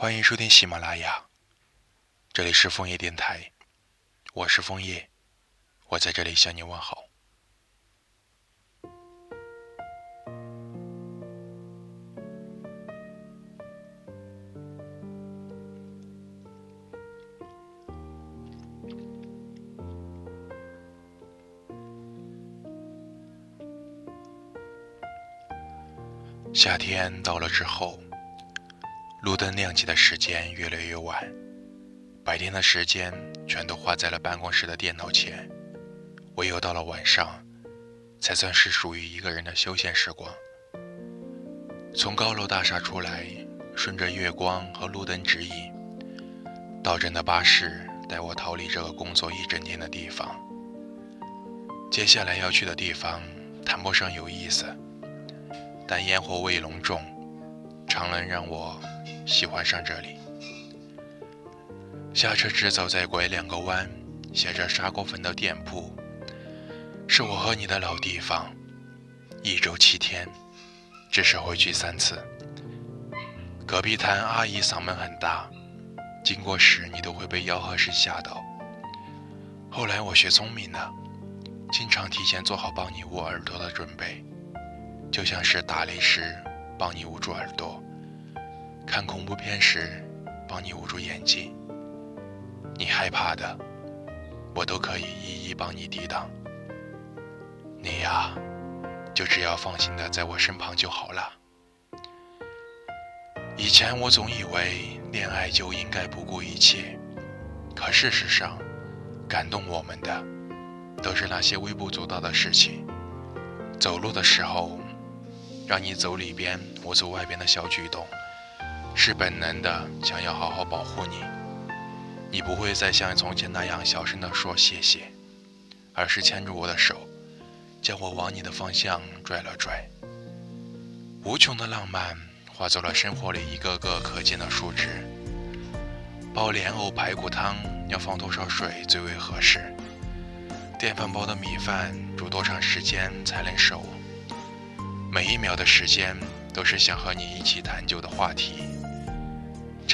欢迎收听喜马拉雅，这里是枫叶电台，我是枫叶，我在这里向你问好。夏天到了之后。路灯亮起的时间越来越晚，白天的时间全都花在了办公室的电脑前，唯有到了晚上，才算是属于一个人的休闲时光。从高楼大厦出来，顺着月光和路灯指引，到站的巴士带我逃离这个工作一整天的地方。接下来要去的地方谈不上有意思，但烟火味浓重，常能让我。喜欢上这里。下车直走，再拐两个弯，写着砂锅粉的店铺，是我和你的老地方。一周七天，至少回去三次。隔壁摊阿姨嗓门很大，经过时你都会被吆喝声吓到。后来我学聪明了，经常提前做好帮你捂耳朵的准备，就像是打雷时帮你捂住耳朵。看恐怖片时，帮你捂住眼睛。你害怕的，我都可以一一帮你抵挡。你呀，就只要放心的在我身旁就好了。以前我总以为恋爱就应该不顾一切，可事实上，感动我们的，都是那些微不足道的事情。走路的时候，让你走里边，我走外边的小举动。是本能的想要好好保护你，你不会再像从前那样小声的说谢谢，而是牵住我的手，将我往你的方向拽了拽。无穷的浪漫化作了生活里一个个可见的数值。煲莲藕排骨汤要放多少水最为合适？电饭煲的米饭煮多长时间才能熟？每一秒的时间都是想和你一起谈酒的话题。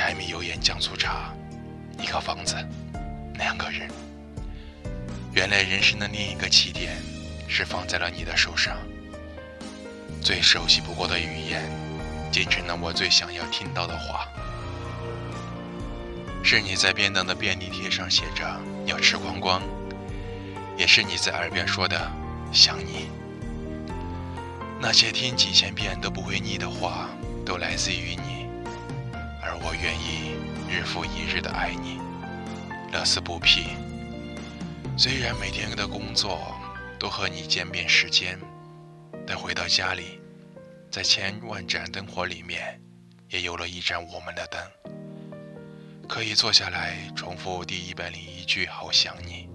柴米油盐酱醋茶，一个房子，两个人。原来人生的另一个起点，是放在了你的手上。最熟悉不过的语言，竟成了我最想要听到的话。是你在便当的便利贴上写着要吃光光，也是你在耳边说的想你。那些听几千遍都不会腻的话，都来自于你。我愿意日复一日的爱你，乐此不疲。虽然每天的工作都和你见面时间，但回到家里，在千万盏灯火里面，也有了一盏我们的灯，可以坐下来重复第一百零一句“好想你”。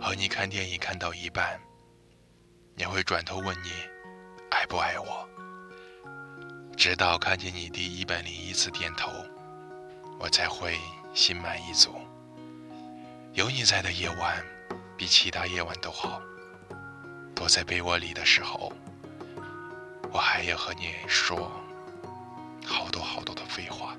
和你看电影看到一半，也会转头问你爱不爱我。直到看见你第一百零一次点头，我才会心满意足。有你在的夜晚，比其他夜晚都好。躲在被窝里的时候，我还要和你说好多好多的废话。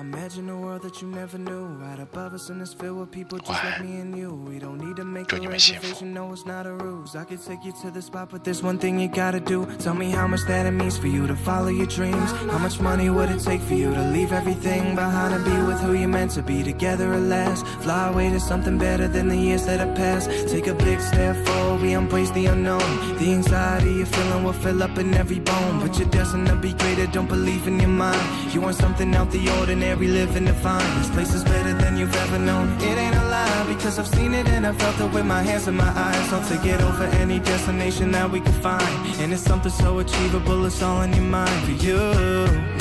Imagine a world that you never knew. Right above us and it's filled with people just like me and you. We don't need to make a reservation, no, it's not a ruse. I could take you to the spot, but there's one thing you gotta do. Tell me how much that it means for you to follow your dreams. How much money would it take for you to leave everything behind and be with who you're meant to be together at last? Fly away to something better than the years that have passed. Take a big step forward, we embrace the unknown. The anxiety you're feeling will fill up in every bone. But you're destined to be greater, don't believe in your mind. You want something out the ordinary we live in define. This place is better than you've ever known. It ain't a lie because I've seen it and I felt it with my hands and my eyes. I'll take it over any destination that we can find. And it's something so achievable, it's all in your mind for you.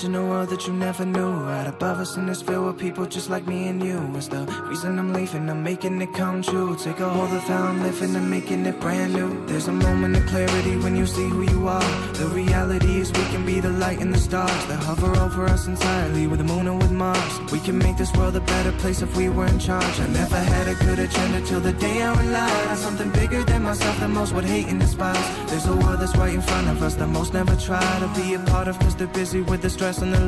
Imagine a world that you never knew. Right above us in this field with people just like me and you. It's the reason I'm leaving, I'm making it come true. Take a hold of how I'm living and making it brand new. There's a moment of clarity when you see who you are. The reality is we can be the light and the stars that hover over us entirely with the moon and with Mars. We can make this world a better place if we were in charge. I never had a good agenda till the day I relied on something bigger than myself The most would hate and despise. There's a world that's right in front of us that most never try to be a part of cause they're busy with the stress in their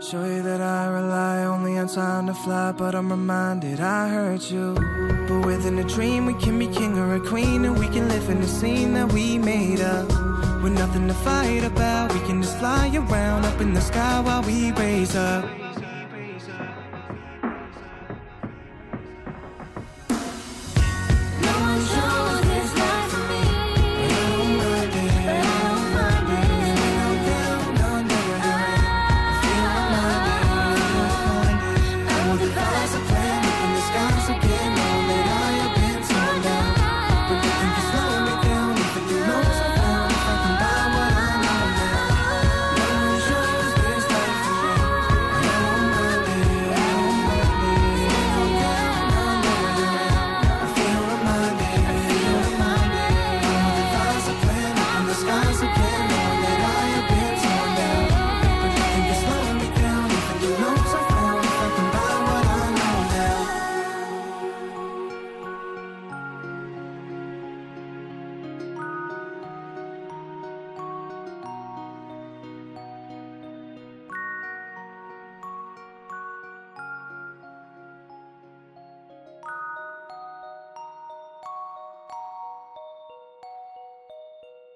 show you that I rely only on time to fly, but I'm reminded I hurt you. But within a dream, we can be king or a queen, and we can live in the scene that we made up. With nothing to fight about, we can just fly around up in the sky while we raise up.